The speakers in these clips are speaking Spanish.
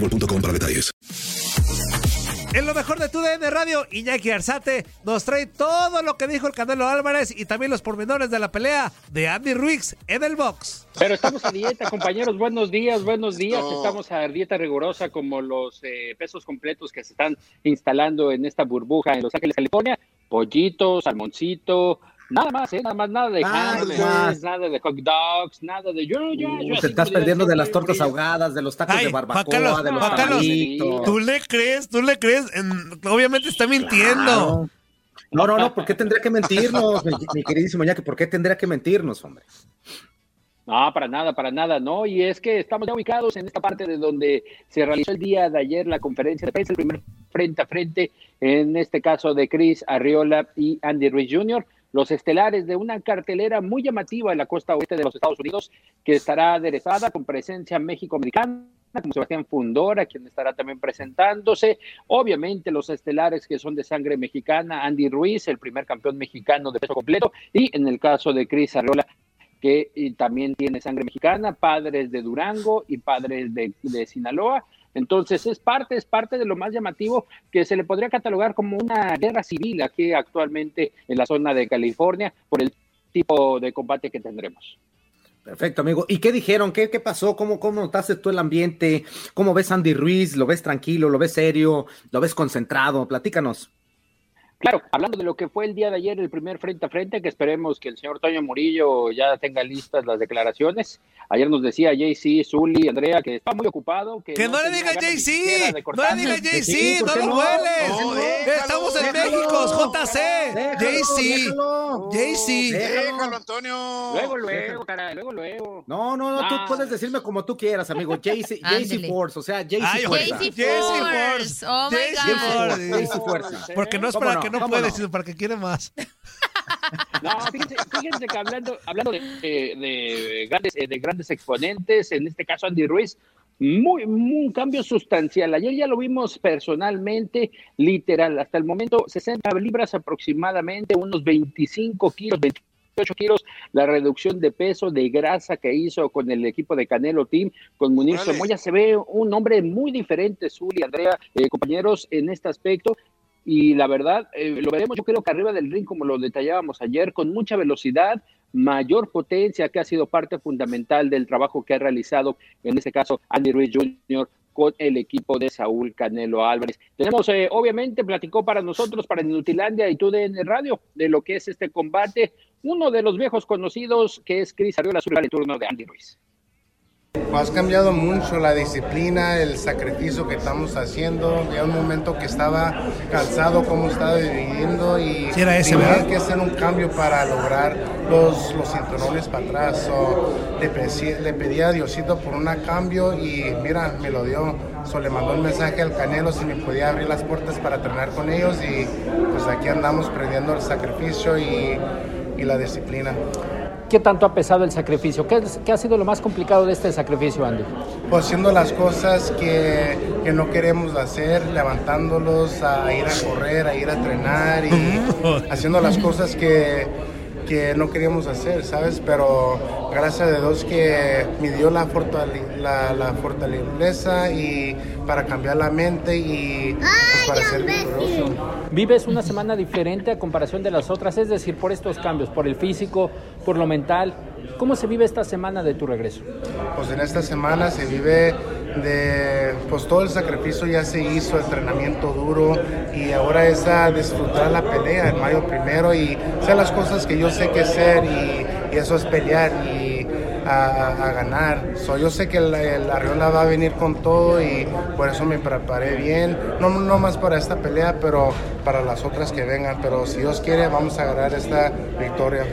boostmobile.com para detalles. En lo mejor de tu DN Radio, Iñaki Arzate nos trae todo lo que dijo el Canelo Álvarez y también los pormenores de la pelea de Andy Ruiz en el box. Pero estamos a dieta, compañeros. Buenos días, buenos días. Estamos a dieta rigurosa como los eh, pesos completos que se están instalando en esta burbuja en Los Ángeles, California. Pollito, salmoncito, nada más, ¿eh? Nada más, nada de Nada hamburguesas, más. nada de hot dogs, nada de yo, yo, yo. Te estás perdiendo de- las tortas ahogadas, de los tacos Ay, de barbacoa, Carlos, de los tamalitos. ¿tú le crees? ¿Tú le crees? En- obviamente está mintiendo. Claro. No, no, no, ¿por qué tendría que mentirnos, mi, mi queridísimo Iñaki? ¿Por qué tendría que mentirnos, hombre? No, para nada, para nada, no. Y es que estamos ya ubicados en esta parte de donde se realizó el día de ayer la conferencia de prensa, el primer frente a frente, en este caso de Chris Arriola y Andy Ruiz Jr., los estelares de una cartelera muy llamativa en la costa oeste de los Estados Unidos, que estará aderezada con presencia México-Americana como Sebastián Fundora, quien estará también presentándose. Obviamente los estelares que son de sangre mexicana, Andy Ruiz, el primer campeón mexicano de peso completo, y en el caso de Chris Arriola, que y también tiene sangre mexicana, padres de Durango y padres de Sinaloa. Entonces es parte, es parte de lo más llamativo que se le podría catalogar como una guerra civil aquí actualmente en la zona de California por el tipo de combate que tendremos. Perfecto, amigo. ¿Y qué dijeron? ¿Qué, pasó? ¿Cómo, ¿Cómo notaste tú el ambiente? ¿Cómo ves Andy Ruiz? ¿Lo ves tranquilo? ¿Lo ves serio? ¿Lo ves concentrado? Platícanos. Claro, hablando de lo que fue el día de ayer, el primer frente a frente, que esperemos que el señor Toño Murillo ya tenga listas las declaraciones. Ayer nos decía JC, Zully, Andrea, que está muy ocupado. Que, Que no le diga JC, no le diga JC, ¿por no lo hueles. No, Estamos en déjalo. México, JC, JC. JC. Déjalo, Antonio. Luego, luego, caray, luego, luego. No, no, no, tú Ah. puedes decirme como tú quieras, amigo. JC, JC. Force, o sea, JC Fuerza. JC Force. Force. Oh JC. Force. Porque no es ¿Cómo para? Que no ¿Cómo puede, no? sino para que quiere más. No, fíjense, fíjense que hablando, hablando de, de- de grandes, eh, de grandes exponentes, en este caso Andy Ruiz, muy, muy- un cambio sustancial. Ayer ya lo vimos personalmente, literal, hasta el momento 60 libras aproximadamente, unos 25 kilos, 28 kilos, la reducción de peso, de grasa que hizo con el equipo de Canelo Team, con Munir. Somoya, se ve un hombre muy diferente, Zuli, Andrea, eh, compañeros, en este aspecto, y la verdad, eh, lo veremos yo creo que arriba del ring, como lo detallábamos ayer, con mucha velocidad, mayor potencia, que ha sido parte fundamental del trabajo que ha realizado, en este caso, Andy Ruiz Jr., con el equipo de Saúl Canelo Álvarez. Tenemos, eh, obviamente, platicó para nosotros, para Nutilandia y tú de Radio, de lo que es este combate, uno de los viejos conocidos, que es Cris Arriola, sobre el turno de Andy Ruiz. Has cambiado mucho la disciplina, el sacrificio que estamos haciendo. Había un momento que estaba cansado como estaba viviendo y Sí, era ese, tenía ¿verdad? que hacer un cambio para lograr los, los cinturones para atrás. So, le, pedí, le pedí a Diosito por un cambio y mira, me lo dio. So, le mandó un mensaje al Canelo si me podía abrir las puertas para entrenar con ellos y pues aquí andamos perdiendo el sacrificio y, y la disciplina. ¿Qué tanto ha pesado el sacrificio? ¿Qué, ha sido lo más complicado de este sacrificio, Andy? Pues haciendo las cosas que, que no queremos hacer, levantándolos a ir a correr, a ir a entrenar y haciendo las cosas que, que no queríamos hacer, ¿sabes? Pero gracias a Dios que me dio la, fortale- la, la fortaleza y para cambiar la mente y pues, para ser victorioso. ¿Vives una semana diferente a comparación de las otras? Es decir, por estos cambios, por el físico, por lo mental. ¿Cómo se vive esta semana de tu regreso? Pues en esta semana se vive de, pues todo el sacrificio ya se hizo, entrenamiento duro y ahora es a disfrutar la pelea en mayo primero y hacer las cosas que yo sé que hacer y, y eso es pelear y a- a ganar. So, yo sé que el, el Arriola va a venir con todo y por eso me preparé bien, no, no más para esta pelea, pero para las otras que vengan, pero si Dios quiere vamos a ganar esta victoria.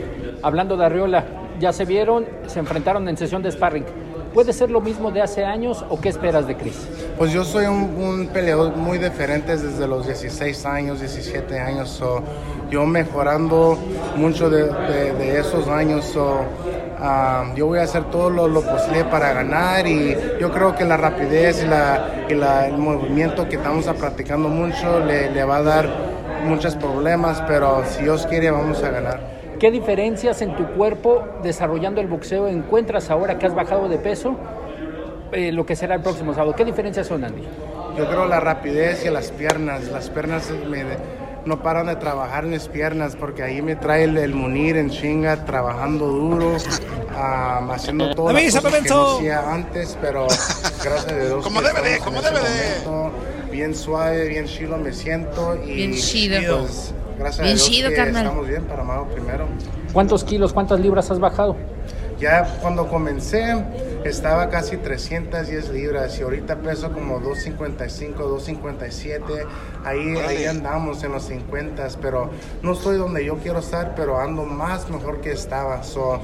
Hablando de Arriola, ya se vieron, se enfrentaron en sesión de sparring. ¿Puede ser lo mismo de hace años o qué esperas de Chris? Pues yo soy un, peleador muy diferente desde los 16 años, 17 años. so, yo mejorando mucho de, esos años. so, ah, yo voy a hacer todo lo, posible para ganar y yo creo que la rapidez y, la, y la- el movimiento que estamos practicando mucho le va a dar muchos problemas, pero si Dios quiere vamos a ganar. ¿Qué diferencias en tu cuerpo desarrollando el boxeo encuentras ahora que has bajado de peso? eh, lo que será el próximo sábado. ¿Qué diferencias son, Andy? Yo creo la rapidez y las piernas. Las piernas me- no paran de trabajar mis piernas porque ahí me trae el, el Munir en chinga, trabajando duro, ah, haciendo todo Avísame, que no hacía antes, pero gracias a Dios. Como debe de, como debe de. momento. Bien suave, bien chido me siento y Bien chido. pues, gracias Bien a Dios chido, que carnal. estamos bien para Mago primero. ¿Cuántos kilos, cuántas libras has bajado? Ya cuando comencé estaba casi 310 libras y ahorita peso como 255, 257. Ahí, ahí andamos en los 50, pero no estoy donde yo quiero estar, pero ando más mejor que estaba. So,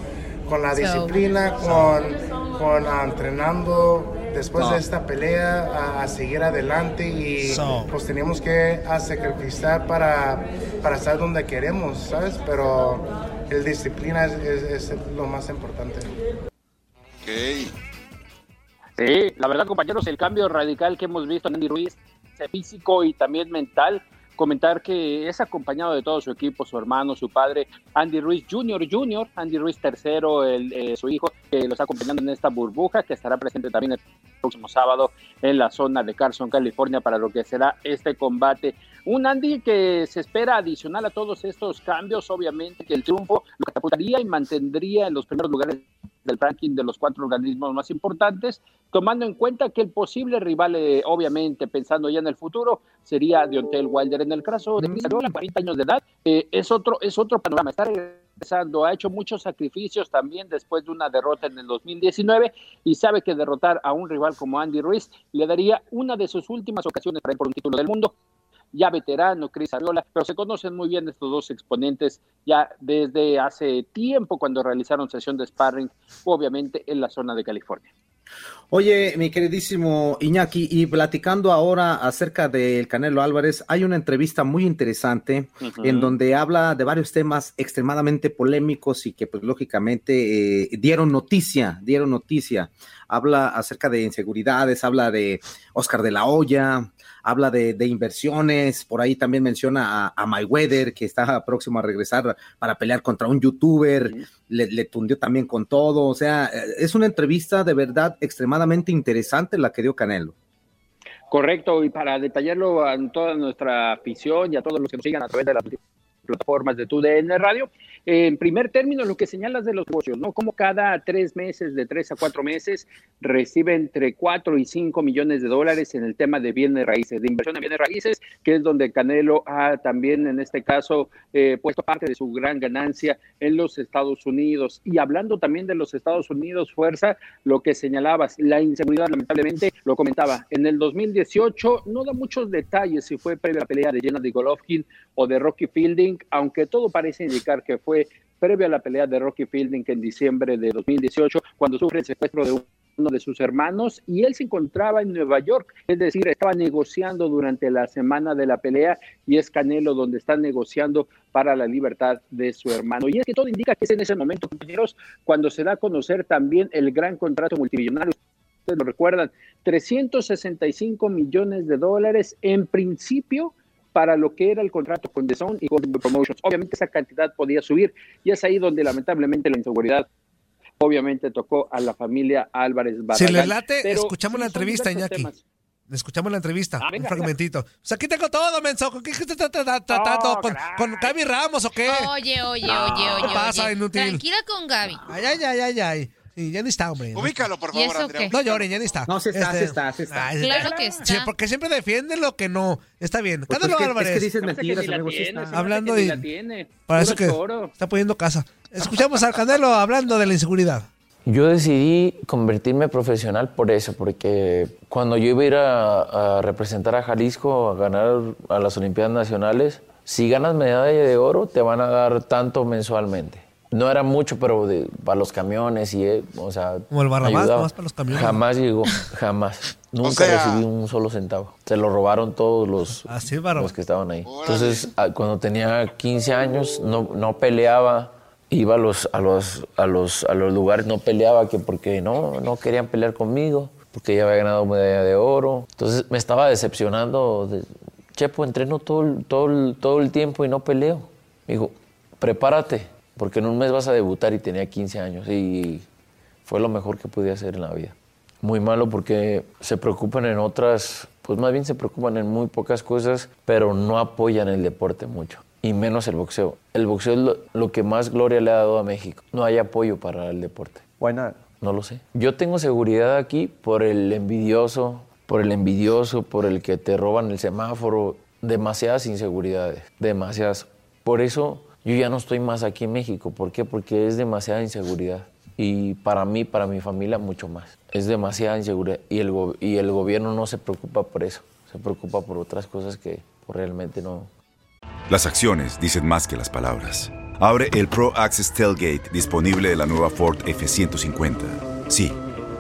con la disciplina, con, con ah, entrenando después de esta pelea a, a seguir adelante y So. pues tenemos que a sacrificar para, para estar donde queremos, ¿sabes? Pero el disciplina es, es- es lo más importante. Sí, la verdad, compañeros, el cambio radical que hemos visto en Andy Ruiz, físico y también mental, comentar que es acompañado de todo su equipo, su hermano, su padre, Andy Ruiz Jr. Jr., Andy Ruiz tercero, el, eh, su hijo, que lo está acompañando en esta burbuja, que estará presente también el próximo sábado en la zona de Carson, California, para lo que será este combate. Un Andy que se espera adicional a todos estos cambios, obviamente que el triunfo lo catapultaría y mantendría en los primeros lugares del ranking de los cuatro organismos más importantes, tomando en cuenta que el posible rival, eh, obviamente, pensando ya en el futuro, sería Deontay Wilder. En el caso de Chris Arreola, 40 años de edad, eh, es, otro, es otro panorama. Está regresando, ha hecho muchos sacrificios también después de una derrota en el 2019 y sabe que derrotar a un rival como Andy Ruiz le daría una de sus últimas ocasiones para ir por un título del mundo ya veterano, Cris Ariola, pero se conocen muy bien estos dos exponentes ya desde hace tiempo cuando realizaron sesión de sparring, obviamente en la zona de California. Oye, mi queridísimo Iñaki, y platicando ahora acerca del Canelo Álvarez, hay una entrevista muy interesante en donde habla de varios temas extremadamente polémicos y que pues lógicamente eh, dieron noticia, dieron noticia. Habla acerca de inseguridades, habla de Oscar de la Hoya, habla de, de inversiones, por ahí también menciona a, a Mayweather que está próximo a regresar para pelear contra un youtuber, le, le tundió también con todo, o sea, eh, es una entrevista de verdad extremadamente interesante la que dio Canelo. Correcto, y para detallarlo a toda nuestra afición y a todos los que nos sigan a través de la plataformas de tu DN Radio. En primer término, lo que señalas de los negocios, ¿no? Como cada tres meses, de tres a cuatro meses, recibe entre cuatro y cinco millones de dólares en el tema de bienes raíces, de inversión en bienes raíces, que es donde Canelo ha también, en este caso, eh, puesto parte de su gran ganancia en los Estados Unidos. Y hablando también de los Estados Unidos, fuerza, lo que señalabas, la inseguridad, lamentablemente, lo comentaba, en el 2018 no da muchos detalles si fue previa a la pelea de Jenna de Golovkin o de Rocky Fielding, aunque todo parece indicar que fue previo a la pelea de Rocky Fielding en diciembre de 2018, cuando sufre el secuestro de uno de sus hermanos y él se encontraba en Nueva York, es decir, estaba negociando durante la semana de la pelea y es Canelo donde está negociando para la libertad de su hermano. Y es que todo indica que es en ese momento, compañeros, cuando se da a conocer también el gran contrato multimillonario lo recuerdan, 365 millones de dólares en principio para lo que era el contrato con The Zone y con Promotions. Obviamente esa cantidad podía subir y es ahí donde lamentablemente la inseguridad obviamente tocó a la familia Álvarez Barragán. Si le late, escuchamos la entrevista, Iñaki. Escuchamos la entrevista, un fragmentito. O sea, aquí tengo todo, menso. ¿Con qué estás tratando? ¿Con, ¿Con Gaby Ramos o qué? Oye, oye, oye, oye. ¿Qué pasa, inútil? Tranquila con Gaby. Ay, ay, ay, ay, ay. Sí, ya ni está, hombre. Ubícalo, por favor, Andrea. No lloren, ya ni está. No, sí está, sí está, sí está. claro que está. Sí, porque siempre defiende lo que no. Está bien. Pues Cándalo, es que, Álvarez. Es que dices mentiras. Sí tiene, está. se Hablando que y- la tiene. Para eso que choro. está poniendo casa. Escuchamos al Canelo hablando de la inseguridad. Yo decidí convertirme profesional por eso, porque cuando yo iba a ir a, a representar a Jalisco a ganar a las Olimpiadas Nacionales, si ganas medalla de oro te van a dar tanto mensualmente. No era mucho, pero de- para los camiones y, eh, o sea, Como el Barrabás, ayudaba. nomás para los camiones. Jamás llegó, jamás. Nunca sea- recibí un solo centavo. Se lo robaron todos los, Así es, Barrabás. los que estaban ahí. Entonces, a- cuando tenía 15 años, no, no peleaba, iba a los, a, los, a, los, a los lugares, no peleaba que porque no, no querían pelear conmigo, porque ya había ganado medalla de oro. Entonces me estaba decepcionando. De, Chepo, entreno todo, el- todo, el- todo el tiempo y no peleo. Me dijo, prepárate, porque en un mes vas a debutar y tenía 15 años y fue lo mejor que pude hacer en la vida. Muy malo porque se preocupan en otras, pues más bien se preocupan en muy pocas cosas, pero no apoyan el deporte mucho, y menos el boxeo. El boxeo es lo, lo que más gloria le ha dado a México. No hay apoyo para el deporte. Why not? No lo sé. Yo tengo seguridad aquí por el envidioso, por el envidioso, por el que te roban el semáforo. Demasiadas inseguridades, demasiadas. Por eso yo ya no estoy más aquí en México. ¿Por qué? Porque es demasiada inseguridad. Y para mí, para mi familia, mucho más. Es demasiada inseguridad. Y el, y el gobierno no se preocupa por eso. Se preocupa por otras cosas que realmente no, Las acciones dicen más que las palabras. Abre el Pro Access Tailgate disponible de la nueva Ford F-150. Sí,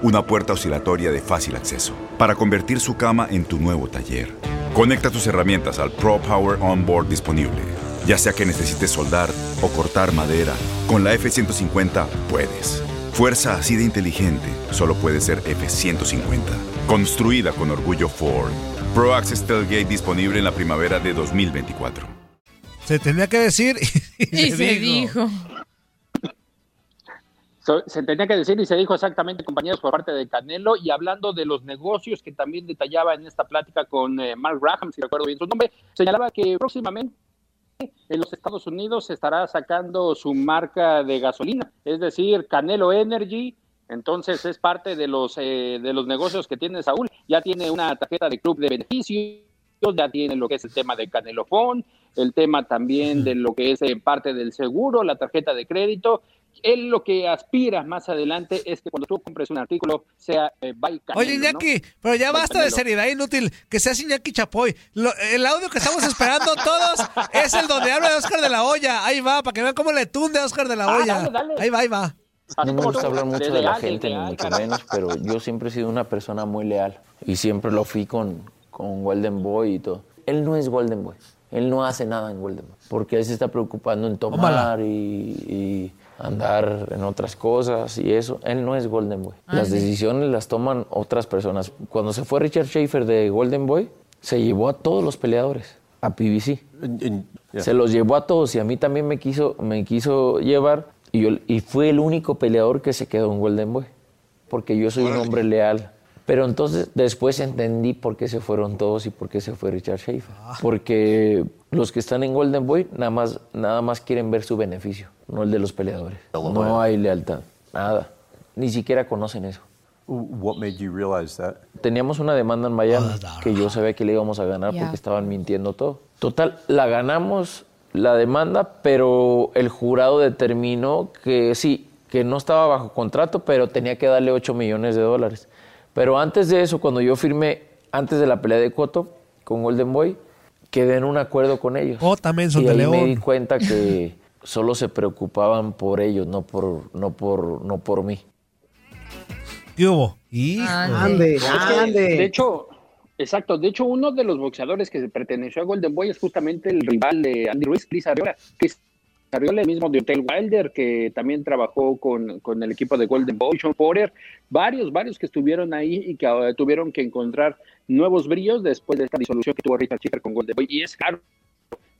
una puerta oscilatoria de fácil acceso para convertir su cama en tu nuevo taller. Conecta tus herramientas al Pro Power Onboard disponible. Ya sea que necesites soldar o cortar madera, con la F-150 puedes. Fuerza así de inteligente solo puede ser F-150. Construida con orgullo Ford. Pro Access Tailgate disponible en la primavera de 2024. Se tenía que decir y, Y se dijo. So- Se tenía que decir y se dijo exactamente, compañeros, por parte de Canelo. Y hablando de los negocios que también detallaba en esta plática con eh, Mark Graham, si recuerdo bien su nombre, señalaba que próximamente en los Estados Unidos estará sacando su marca de gasolina, es decir, Canelo Energy. Entonces es parte de los eh, de los negocios que tiene Saúl. Ya tiene una tarjeta de club de beneficios, ya tiene lo que es el tema de Canelo Phone, el tema también de lo que es eh, parte del seguro, la tarjeta de crédito. Él lo que aspira más adelante es que cuando tú compres un artículo sea eh, by Canelo, Oye, ¿no? Iñaki, pero ya basta de seriedad inútil. Que seas Iñaki Chapoy. Lo- el audio que estamos esperando todos es el donde habla de Oscar de la Hoya. Ahí va, para que vean cómo le tunde a Oscar de la Ah, Hoya. dale, dale. Ahí va, ahí va. No me gusta hablar mucho de la gente, ni mucho menos, pero yo siempre he sido una persona muy leal y siempre lo fui con, con Golden Boy y todo. Él no es Golden Boy, él no hace nada en Golden Boy, porque él se está preocupando en tomar y, y andar en otras cosas y eso. Él no es Golden Boy. Las sí. decisiones las toman otras personas. Cuando se fue Richard Schaefer de Golden Boy, se llevó a todos los peleadores a PBC. Yeah. Se los llevó a todos y a mí también me quiso, me quiso llevar y, yo, y fue el único peleador que se quedó en Golden Boy. Porque yo soy un hombre leal Pero entonces después entendí por qué se fueron todos y por qué se fue Richard Schaefer. Porque los que están en Golden Boy nada más, nada más quieren ver su beneficio, no el de los peleadores. No hay lealtad, nada. Ni siquiera conocen eso. What made you realize that? Teníamos una demanda en Miami que yo sabía que le íbamos a ganar Yeah. porque estaban mintiendo todo. Total, la ganamos la demanda, pero el jurado determinó que sí, que no estaba bajo contrato, pero tenía que darle 8 millones de dólares. Pero antes de eso, cuando yo firmé, antes de la pelea de Coto con Golden Boy, quedé en un acuerdo con ellos. Oh, también son y de ahí León. me di cuenta que solo se preocupaban por ellos, no por, no por, no por mí. ¿Qué hubo? Hijo. Ande, Es que, De hecho, exacto. De hecho, uno de los boxeadores que perteneció a Golden Boy es justamente el rival de Andy Ruiz, Chris Arreola. Chris Arreola, el mismo de Hotel Wilder, que también trabajó con, con el equipo de Golden Boy, Sean Porter, varios, varios que estuvieron ahí y que ahora tuvieron que encontrar nuevos brillos después de esta disolución que tuvo Richard Schiffer con Golden Boy. Y es claro,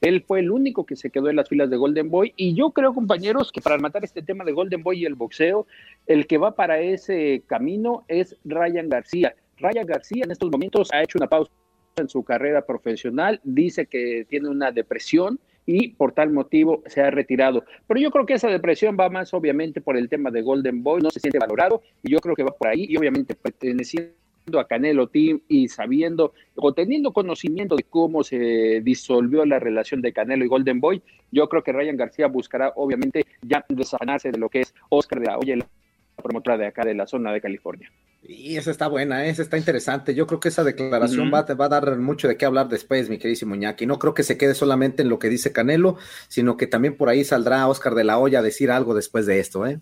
él fue el único que se quedó en las filas de Golden Boy. Y yo creo, compañeros, que para matar este tema de Golden Boy y el boxeo, el que va para ese camino es Ryan García. Ryan García en estos momentos ha hecho una pausa en su carrera profesional, dice que tiene una depresión y por tal motivo se ha retirado. Pero yo creo que esa depresión va más obviamente por el tema de Golden Boy, no se siente valorado y yo creo que va por ahí y obviamente perteneciendo a Canelo Team y sabiendo o teniendo conocimiento de cómo se disolvió la relación de Canelo y Golden Boy, yo creo que Ryan García buscará obviamente ya desafanarse de lo que es Oscar de la Hoya, la promotora de acá de la zona de California. Y esa está buena, esa está interesante. Yo creo que esa declaración va, va a dar mucho de qué hablar después, mi queridísimo Iñaki. No creo que se quede solamente en lo que dice Canelo, sino que también por ahí saldrá Oscar de la Hoya a decir algo después de esto, ¿eh?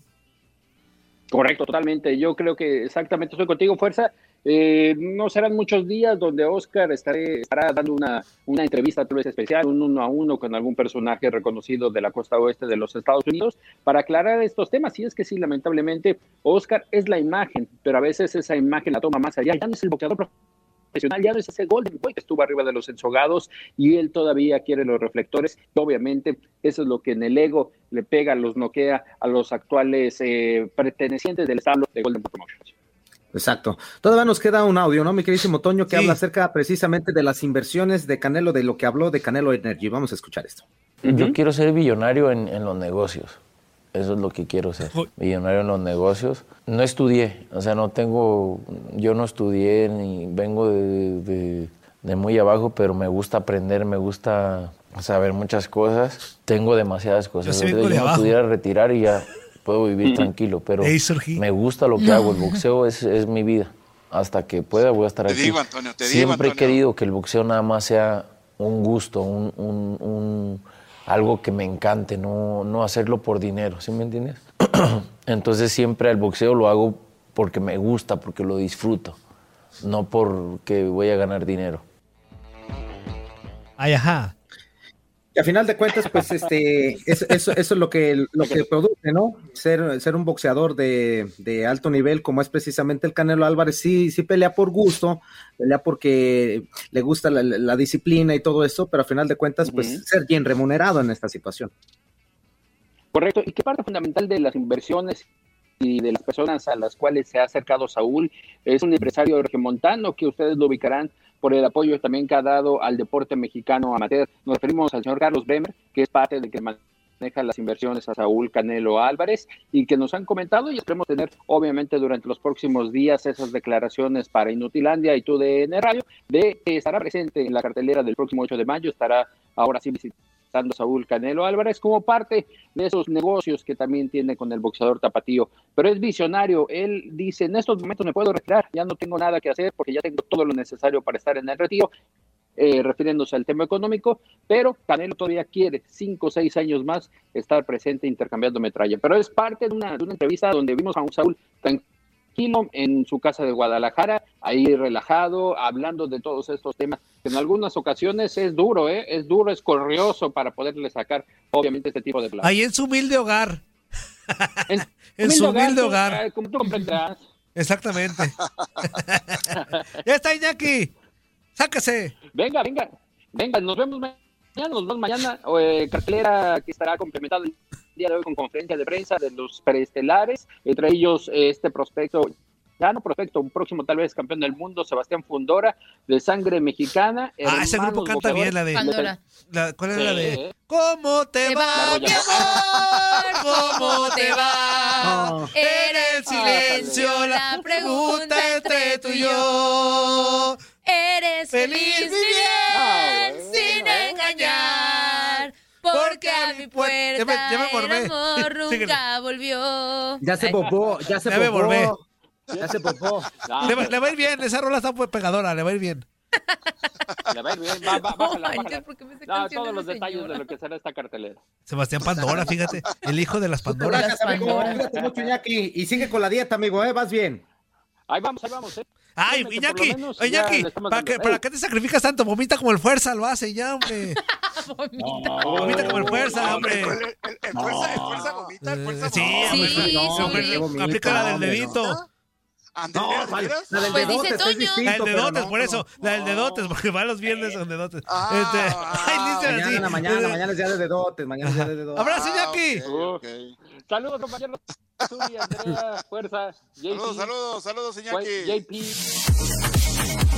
Correcto, totalmente. Yo creo que exactamente estoy contigo, Fuerza. Eh, no serán muchos días donde Oscar estará dando una, una entrevista tal vez especial, un uno a uno con algún personaje reconocido de la costa oeste de los Estados Unidos para aclarar estos temas. Y es que sí, lamentablemente, Oscar es la imagen, pero a veces esa imagen la toma más allá. Ya no es el boxeador profesional, ya no es ese Golden Boy que estuvo arriba de los ensogados y él todavía quiere los reflectores. Obviamente, eso es lo que en el ego le pega, los noquea a los actuales eh, pertenecientes del establo de Golden Promotions. Exacto. Todavía nos queda un audio, ¿no, mi queridísimo Toño, que habla acerca precisamente de las inversiones de Canelo, de lo que habló de Canelo Energy. Vamos a escuchar esto. Yo quiero ser billonario en, en los negocios. Eso es lo que quiero ser. Millonario en los negocios. No estudié, o sea, no tengo, yo no estudié ni vengo de, de- de muy abajo, pero me gusta aprender, me gusta saber muchas cosas. Tengo demasiadas cosas. Yo sí Yo de me abajo. pudiera retirar y ya puedo vivir tranquilo, pero me gusta lo que No. hago. El boxeo es, es mi vida. Hasta que pueda voy a estar Te aquí. digo, Antonio, te digo, Siempre he querido que el boxeo nada más sea un gusto, un, un- un- algo que me encante, no, no hacerlo por dinero, ¿sí me entiendes? Entonces siempre el boxeo lo hago porque me gusta, porque lo disfruto, no porque voy a ganar dinero. Ay, ajá. Y a final de cuentas, pues, este, es- eso, eso es lo que, lo que produce, ¿no? Ser, ser un boxeador de, de alto nivel, como es precisamente el Canelo Álvarez, sí, sí pelea por gusto, pelea porque le gusta la, la disciplina y todo eso, pero a final de cuentas, pues, ser bien remunerado en esta situación. Correcto. Y que parte fundamental de las inversiones y de las personas a las cuales se ha acercado Saúl es un empresario regiomontano que ustedes lo ubicarán por el apoyo también que ha dado al deporte mexicano amateur. Nos referimos al señor Carlos Bremer, que es parte de que maneja las inversiones a Saúl Canelo Álvarez y que nos han comentado y esperemos tener obviamente durante los próximos días esas declaraciones para Inutilandia y TUDN Radio de que estará presente en la cartelera del próximo 8 de mayo, estará ahora sí visitando a Saúl Canelo Álvarez como parte de esos negocios que también tiene con el boxeador tapatío. Pero es visionario, él dice, en estos momentos me puedo retirar, ya no tengo nada que hacer porque ya tengo todo lo necesario para estar en el retiro, eh, refiriéndose al tema económico, pero Canelo todavía quiere cinco o seis años más estar presente intercambiando metralla. Pero es parte de una, de una entrevista donde vimos a un Saúl tranquilo en su casa de Guadalajara, ahí relajado, hablando de todos estos temas, que en algunas ocasiones es duro, ¿eh? es duro, es corrioso para poderle sacar, obviamente, este tipo de planes. Ahí en su humilde hogar. En, En su humilde hogar. eh, como tú comprenderás. Exactamente. ya está Iñaki. Sáquese. Venga, venga, venga, nos vemos mañana, nos vemos mañana, eh, cartelera que estará complementada el día de hoy con conferencia de prensa de los preestelares, entre ellos eh, este prospecto mexicano prospecto, un próximo tal vez campeón del mundo, Sebastián Fundora, de sangre mexicana. Ah, ese grupo canta bien, la de... la- ¿Cuál es la de...? ¿Cómo te va, mi amor? ¿Cómo te va? En el silencio la pregunta entre tú y yo. Eres Feliz feliz y y bien, sin engañar. Porque a mi puerta Ya me- ya me el amor nunca volvió. Ya se popó, ya se Ya me popó. volvé. Ya se popó. Le va, le va a ir bien, esa rola está pegadora, le va a ir bien. Le va a ir bien, va, va, bájala, bájala. ¿por qué me sé No, todos los detalles señora? de lo que será esta cartelera. Sebastián Pandora, fíjate, el hijo de las Pandoras. Gracias, amigo. Cuídate mucho, Iñaki. Y sigue con la dieta, amigo, ¿eh? Vas bien. Ahí vamos, ahí vamos, ¿eh? Ay, que Iñaki, Iñaki, ¿para qué, ¿para qué te sacrificas tanto? Vomita como el fuerza, lo hace ya, hombre. Vomita como el fuerza, hombre. El, el- el fuerza, el fuerza vomita, el fuerza Sí, vomita. hombre, Sí, no, hombre, sí. le- Vomita, aplica la del hombre, dedito. No, la del Pues dedotes dice es Toño. distinto. La del dedotes, no, por no. eso, la del dedotes, porque va los viernes son dedotes. Ah, Este, ah, ay, dicen así. Mañana, mañana, Eh, mañana es día de dedotes, mañana es día de dedotes. Abrazo, Ah, ok. Saludos, compañeros. Andrea, fuerza. JP. Saludos, saludos, saludos, Iñaki. JP.